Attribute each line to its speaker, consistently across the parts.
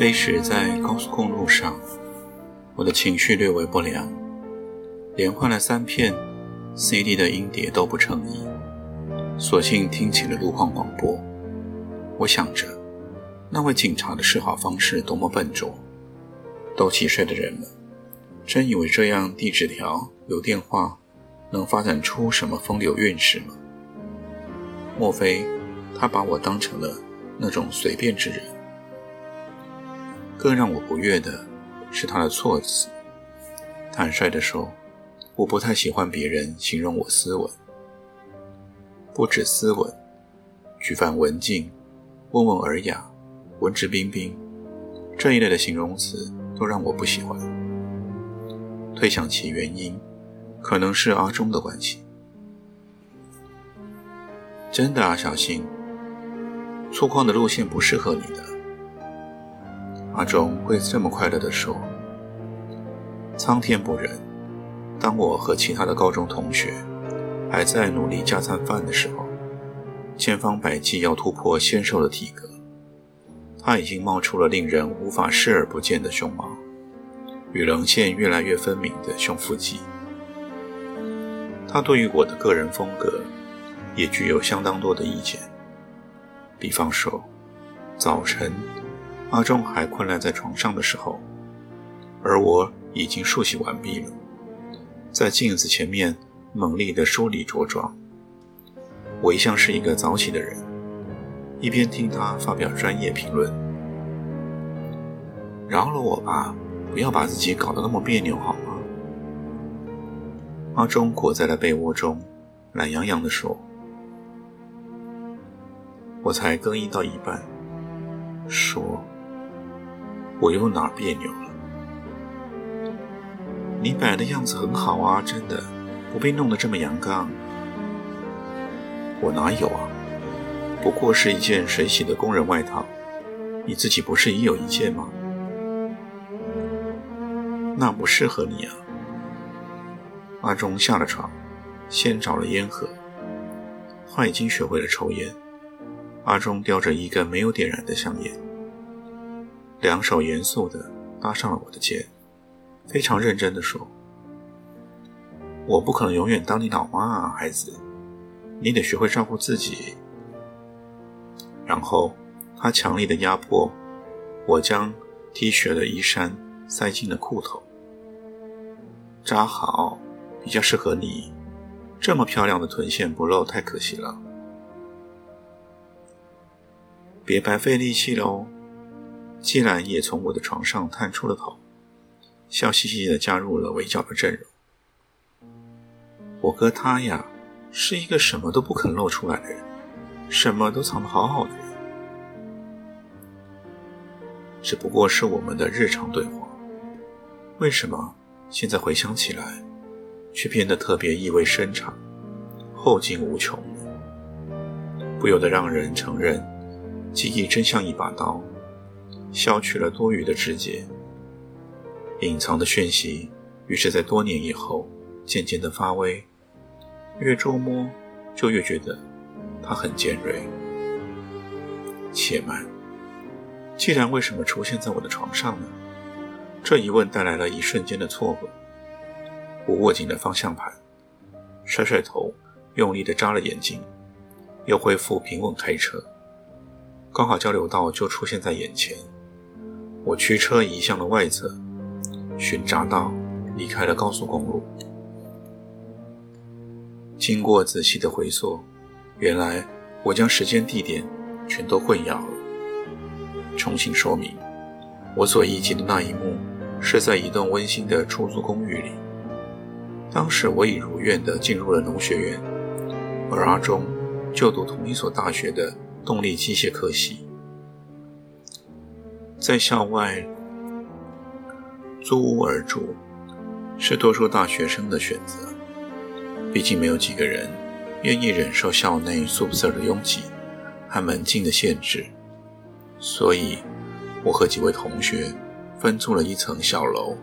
Speaker 1: 飞驰在高速公路上，我的情绪略为不良，连换了三片 CD 的音碟都不成意，索性听起了路况广播。我想着，那位警察的示好方式多么笨拙！都几岁的人了，真以为这样递纸条、留电话，能发展出什么风流韵事吗？莫非他把我当成了那种随便之人？更让我不悦的是他的措辞。坦率地说，我不太喜欢别人形容我斯文。不止斯文，举凡文静、温文尔雅、文质彬彬这一类的形容词，都让我不喜欢。推想其原因，可能是阿忠的关系。真的啊，小新，粗犷的路线不适合你的。阿忠会这么快乐地说：“苍天不仁，当我和其他的高中同学还在努力加餐饭的时候，千方百计要突破纤瘦的体格，他已经冒出了令人无法视而不见的胸毛与棱线越来越分明的胸腹肌。他对于我的个人风格也具有相当多的意见，比方说，早晨。”阿忠还困赖在床上的时候，而我已经梳洗完毕了，在镜子前面猛力地梳理着装。我一向是一个早起的人，一边听他发表专业评论，饶了我吧，不要把自己搞得那么别扭好吗？阿忠裹在了被窝中，懒洋洋地说：“我才更衣到一半，说。”我又哪儿别扭了？你摆的样子很好啊，真的，不必弄得这么阳刚。我哪有啊？不过是一件水洗的工人外套，你自己不是也有一件吗？那不适合你啊。阿忠下了床，先找了烟盒。他已经学会了抽烟。阿忠叼着一根没有点燃的香烟。两手严肃地搭上了我的肩，非常认真地说：“我不可能永远当你老妈啊，孩子，你得学会照顾自己。”然后他强力的压迫我，将 T 恤的衣衫塞进了裤头，扎好，比较适合你。这么漂亮的臀线不露太可惜了，别白费力气喽。季兰也从我的床上探出了头，笑嘻嘻地加入了围剿的阵容。我哥他呀，是一个什么都不肯露出来的人，什么都藏得好好的人。只不过是我们的日常对话，为什么现在回想起来，却变得特别意味深长、后劲无穷不由得让人承认，记忆真像一把刀。消去了多余的枝节，隐藏的讯息，于是，在多年以后，渐渐的发威。越捉摸，就越觉得它很尖锐。且慢，既然为什么出现在我的床上呢？这一问带来了一瞬间的错愕。我握紧了方向盘，甩甩头，用力的眨了眼睛，又恢复平稳开车。刚好交流道就出现在眼前。我驱车移向了外侧，寻匝道，离开了高速公路。经过仔细的回溯，原来我将时间、地点全都混淆了。重新说明，我所忆及的那一幕，是在一栋温馨的出租公寓里。当时我已如愿地进入了农学院，而阿忠就读同一所大学的动力机械科系。在校外租屋而住，是多数大学生的选择。毕竟没有几个人愿意忍受校内宿舍的拥挤和门禁的限制，所以我和几位同学分租了一层小楼。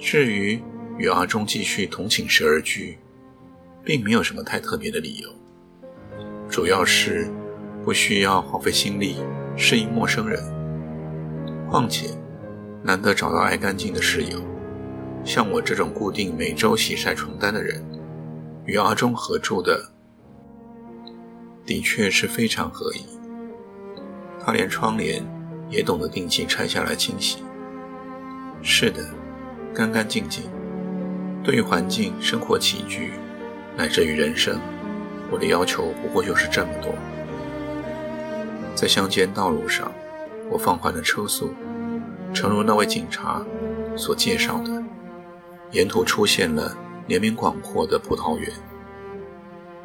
Speaker 1: 至于与阿忠继续同寝室而居，并没有什么太特别的理由，主要是不需要花费心力适应陌生人。况且难得找到爱干净的室友，像我这种固定每周洗晒床单的人。与阿忠合住的，的确是非常合宜。他连窗帘也懂得定期拆下来清洗。是的，干干净净。对于环境、生活起居，乃至于人生，我的要求不过就是这么多。在乡间道路上，我放缓了车速，诚如那位警察所介绍的，沿途出现了。连绵广阔的葡萄园，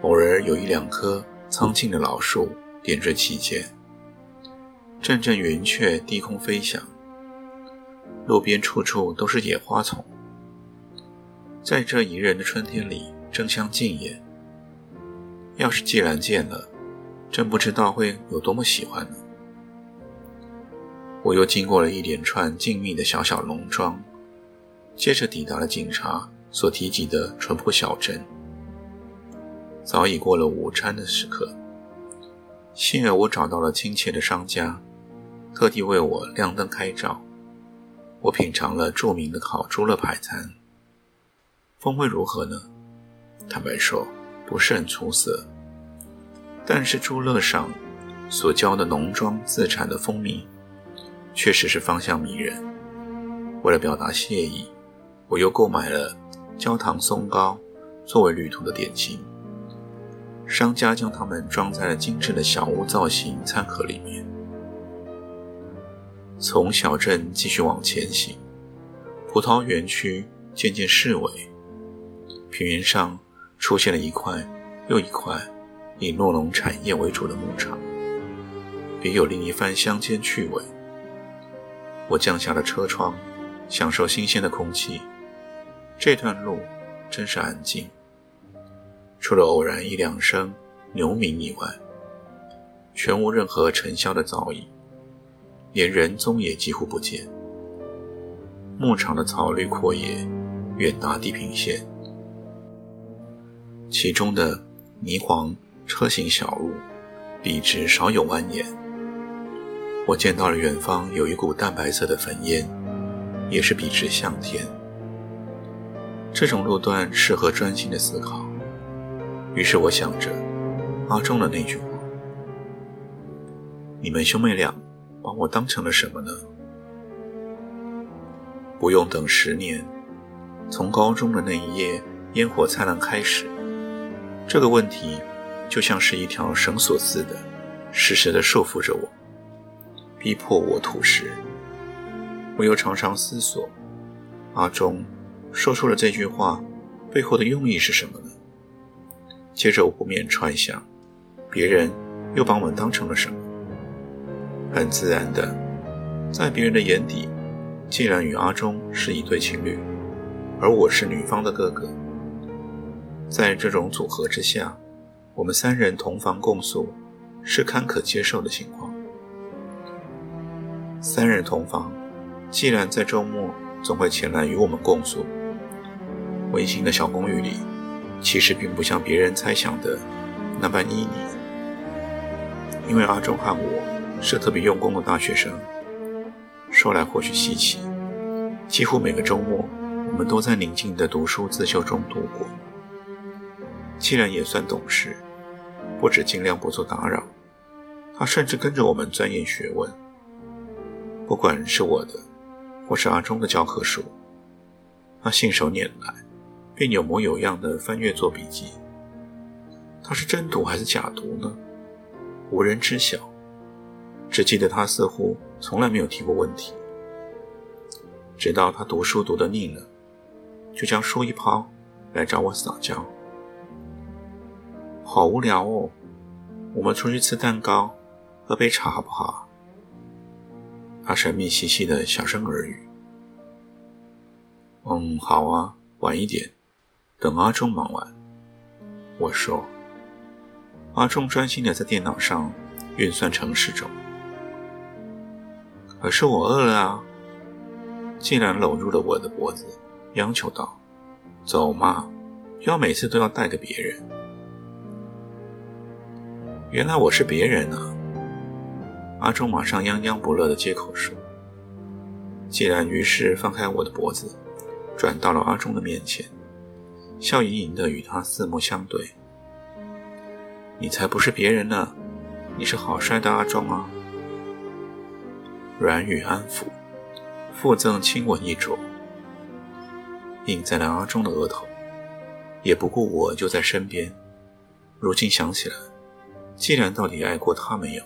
Speaker 1: 偶尔有一两棵苍劲的老树点缀其间。阵阵云雀低空飞翔，路边处处都是野花丛。在这宜人的春天里，争相竞艳。要是既然见了，真不知道会有多么喜欢呢。我又经过了一连串静谧的小小农庄，接着抵达了警察。所提及的淳朴小镇，早已过了午餐的时刻。幸而我找到了亲切的商家，特地为我亮灯开照。我品尝了著名的烤猪肋排餐，风味如何呢？坦白说，不是很出色。但是猪肋上所浇的农庄自产的蜂蜜，确实是芳香迷人。为了表达谢意，我又购买了。焦糖松糕作为旅途的点心，商家将它们装在了精致的小屋造型餐盒里面。从小镇继续往前行，葡萄园区渐渐式微，平原上出现了一块又一块以诺农产业为主的牧场，别有另一番乡间趣味。我降下了车窗，享受新鲜的空气。这段路真是安静，除了偶然一两声牛鸣以外，全无任何尘嚣的噪音，连人踪也几乎不见。牧场的草绿阔野，远达地平线，其中的泥黄车行小路，笔直少有蜿蜒。我见到了远方有一股淡白色的粉烟，也是笔直向天。这种路段适合专心的思考，于是我想着阿忠的那句话：“你们兄妹俩把我当成了什么呢？”不用等十年，从高中的那一夜烟火灿烂开始，这个问题就像是一条绳索似的，时时的束缚着我，逼迫我吐实。我又常常思索，阿忠。说出了这句话，背后的用意是什么呢？接着我不免揣想，别人又把我们当成了什么？很自然的，在别人的眼底，既然与阿忠是一对情侣，而我是女方的哥哥，在这种组合之下，我们三人同房共宿是堪可接受的情况。三人同房，既然在周末总会前来与我们共宿。温馨的小公寓里，其实并不像别人猜想的那般旖旎。因为阿忠和我是特别用功的大学生，说来或许稀奇，几乎每个周末，我们都在宁静的读书自修中度过。既然也算懂事，不止尽量不做打扰，他甚至跟着我们钻研学问。不管是我的，或是阿忠的教科书，他信手拈来。便有模有样的翻阅做笔记。他是真读还是假读呢？无人知晓。只记得他似乎从来没有提过问题。直到他读书读得腻了，就将书一抛，来找我撒娇。好无聊哦，我们出去吃蛋糕，喝杯茶好不好？他神秘兮兮的小声耳语：“嗯，好啊，晚一点，等阿忠忙完。”我说：“阿忠专心的在电脑上运算程式中。”可是我饿了啊！竟然搂住了我的脖子，央求道：“走嘛，不要每次都要带个别人。”原来我是别人啊！阿忠马上泱泱不乐的接口说：“既然于是放开我的脖子，转到了阿忠的面前，笑盈盈的与他四目相对。你才不是别人呢，你是好帅的阿忠啊！”软语安抚，附赠亲吻一啄，印在了阿忠的额头，也不顾我就在身边。如今想起来，既然到底爱过他没有？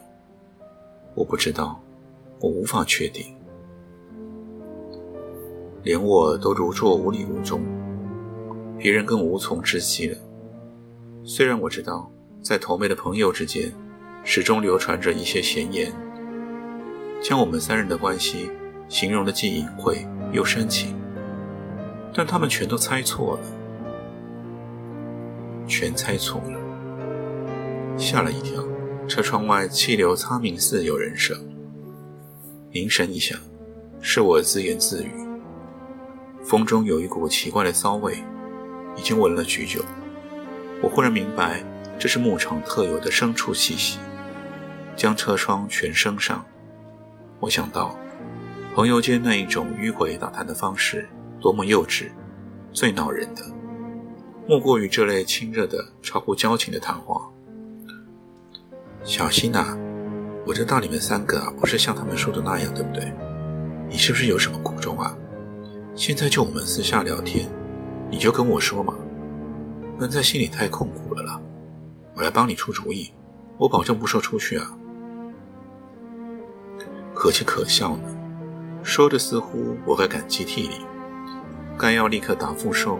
Speaker 1: 我不知道，我无法确定。连我都如坐无礼无踪，别人更无从知悉了。虽然我知道，在投妹的朋友之间，始终流传着一些闲言。将我们三人的关系形容的既隐晦又深情，但他们全都猜错了，全猜错了。吓了一跳，车窗外气流苍鸣似有人声。凝神一想，是我自言自语。风中有一股奇怪的骚味，已经闻了许久。我忽然明白，这是牧场特有的牲畜气息。将车窗全升上。我想到，朋友间那一种迂回打探的方式，多么幼稚，最恼人的，莫过于这类亲热的、超乎交情的谈话。小心呐，我知道你们三个，不是像他们说的那样，对不对？你是不是有什么苦衷啊？现在就我们私下聊天，你就跟我说嘛，闷在心里太痛苦了啦。我来帮你出主意，我保证不说出去啊。可气可笑呢，说的似乎我该感激涕零，该要立刻答复说：“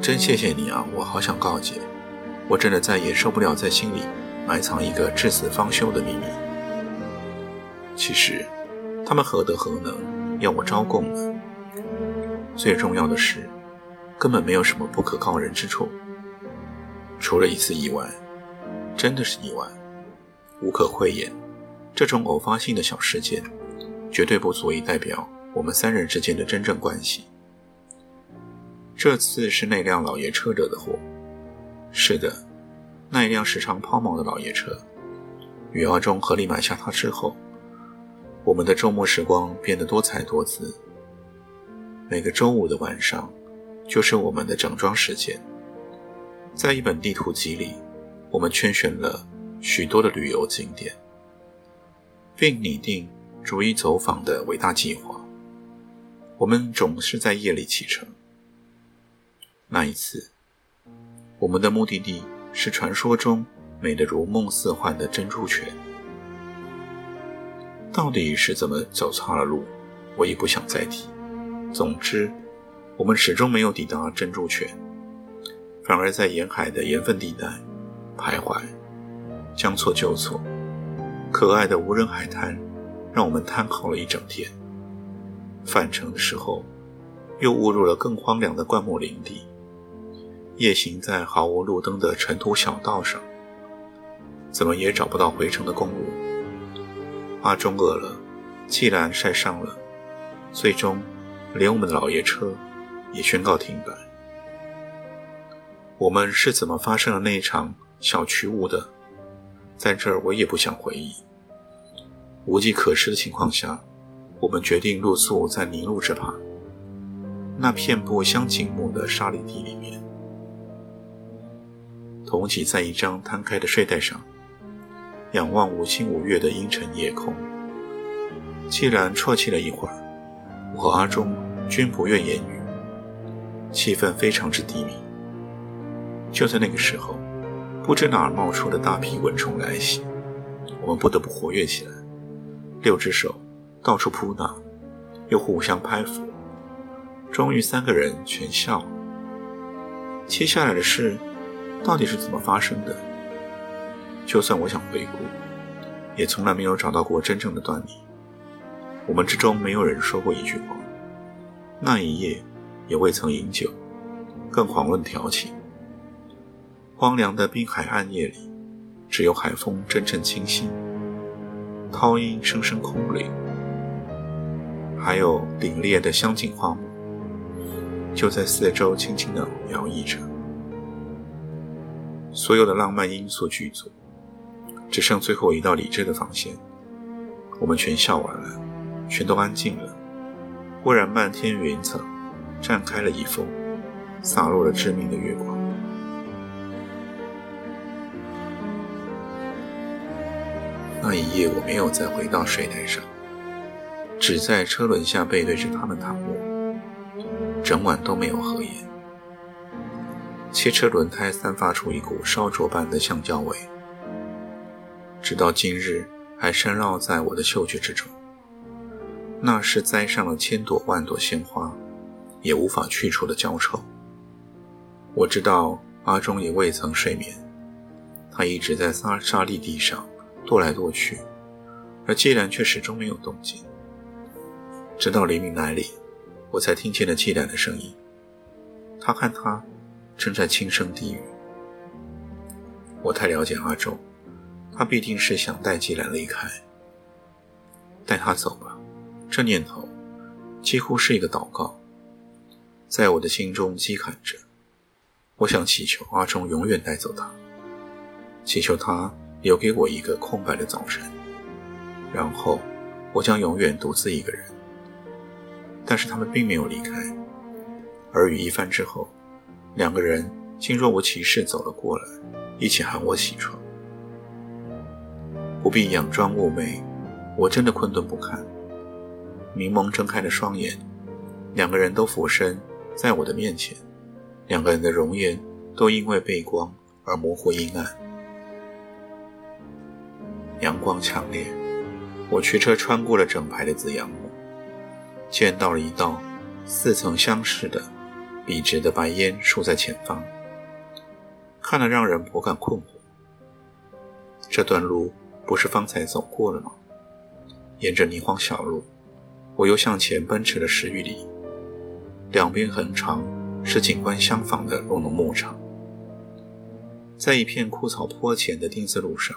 Speaker 1: 真谢谢你啊，我好想告诫，我真的再也受不了在心里埋藏一个至死方休的秘密。”其实，他们何德何能要我招供呢？最重要的是，根本没有什么不可告人之处，除了一次意外，真的是意外，无可讳言。这种偶发性的小事件，绝对不足以代表我们三人之间的真正关系。这次是那辆老爷车惹的祸。是的，那一辆时常抛锚的老爷车。与阿忠合力买下它之后，我们的周末时光变得多彩多姿。每个周五的晚上，就是我们的整装时间。在一本地图集里，我们圈选了许多的旅游景点。并拟定逐一走访的伟大计划。我们总是在夜里启程。那一次，我们的目的地是传说中美得如梦似幻的珍珠泉。到底是怎么走错了路，我也不想再提。总之，我们始终没有抵达珍珠泉，反而在沿海的盐分地带徘徊，将错就错。可爱的无人海滩，让我们瘫好了一整天。返程的时候，又误入了更荒凉的灌木林地，夜行在毫无路灯的尘土小道上，怎么也找不到回程的公路。阿忠饿了，既然晒伤了，最终连我们的老爷车也宣告停摆。我们是怎么发生了那一场小曲舞的？在这儿，我也不想回忆。无计可施的情况下，我们决定露宿在泥路这旁，那片不相景木的沙砾地里面，同挤在一张摊开的睡袋上，仰望无星无月的阴沉夜空。既然啜泣了一会儿，我和阿忠均不愿言语，气氛非常之低迷。就在那个时候。不知哪儿冒出的大批蚊虫来袭，我们不得不活跃起来，六只手到处扑打，又互相拍抚，终于三个人全笑了。接下来的事到底是怎么发生的？就算我想回顾，也从来没有找到过真正的端倪。我们之中没有人说过一句话。那一夜也未曾饮酒，更遑论调情。荒凉的滨海暗夜里，只有海风阵阵清新，涛音声声空灵，还有凛冽的香景花木，就在四周轻轻地摇曳着。所有的浪漫因素剧组，只剩最后一道理智的防线。我们全笑完了，全都安静了。忽然，漫天云层绽开了一缝，洒落了致命的月光。那一夜，我没有再回到水台上，只在车轮下背对着他们躺卧，整晚都没有合眼。汽车轮胎散发出一股烧灼般的橡胶味，直到今日还深烙在我的嗅觉之中。那是栽上了千朵万朵鲜花，也无法去除的焦臭。我知道阿忠也未曾睡眠，他一直在沙沙砾地上踱来踱去，而季兰却始终没有动静。直到黎明来临，我才听见了季兰的声音。他看他。正在轻声低语。我太了解阿周，他必定是想带季兰离开，带他走吧。这念头几乎是一个祷告，在我的心中激喊着。我想祈求阿忠永远带走他，祈求他留给我一个空白的早晨，然后我将永远独自一个人。但是他们并没有离开，耳语一番之后。两个人竟若无其事走了过来，一起喊我起床。不必佯装妩媚，我真的困顿不堪。明蒙睁开了双眼，两个人都俯身在我的面前，两个人的容颜都因为背光而模糊阴暗。阳光强烈，我驱车穿过了整排的紫杨木，见到了一道似曾相识的。笔直的白烟竖在前方，看了让人颇感困惑。这段路不是方才走过了吗？沿着泥荒小路，我又向前奔驰了十余里，两边横长是景观相仿的落农牧场。在一片枯草坡前的丁字路上，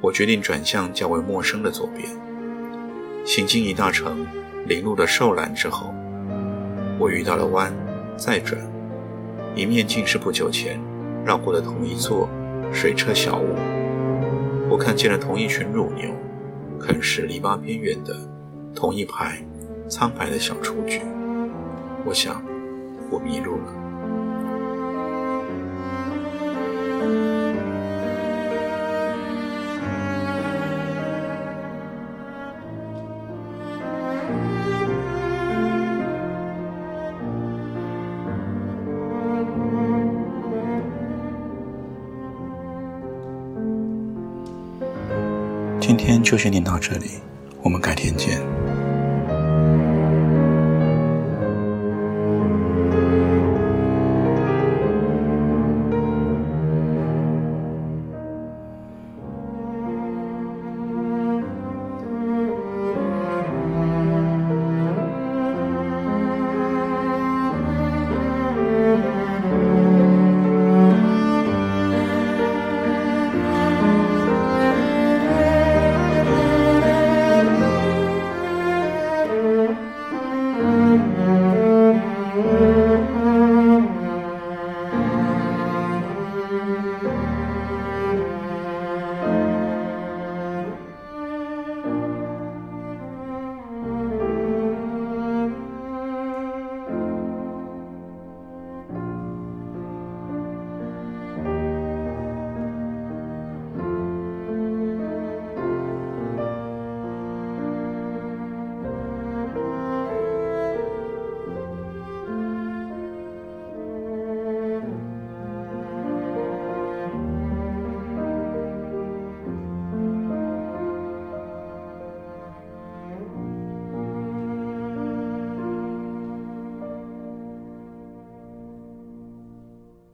Speaker 1: 我决定转向较为陌生的左边。行经一大城林路的兽栏之后，我遇到了弯。再转，一面竟是不久前绕过的同一座水车小屋。我看见了同一群乳牛啃食篱笆边缘的同一排苍白的小雏菊。我想，我迷路了。今天就先念到这里，我们改天见。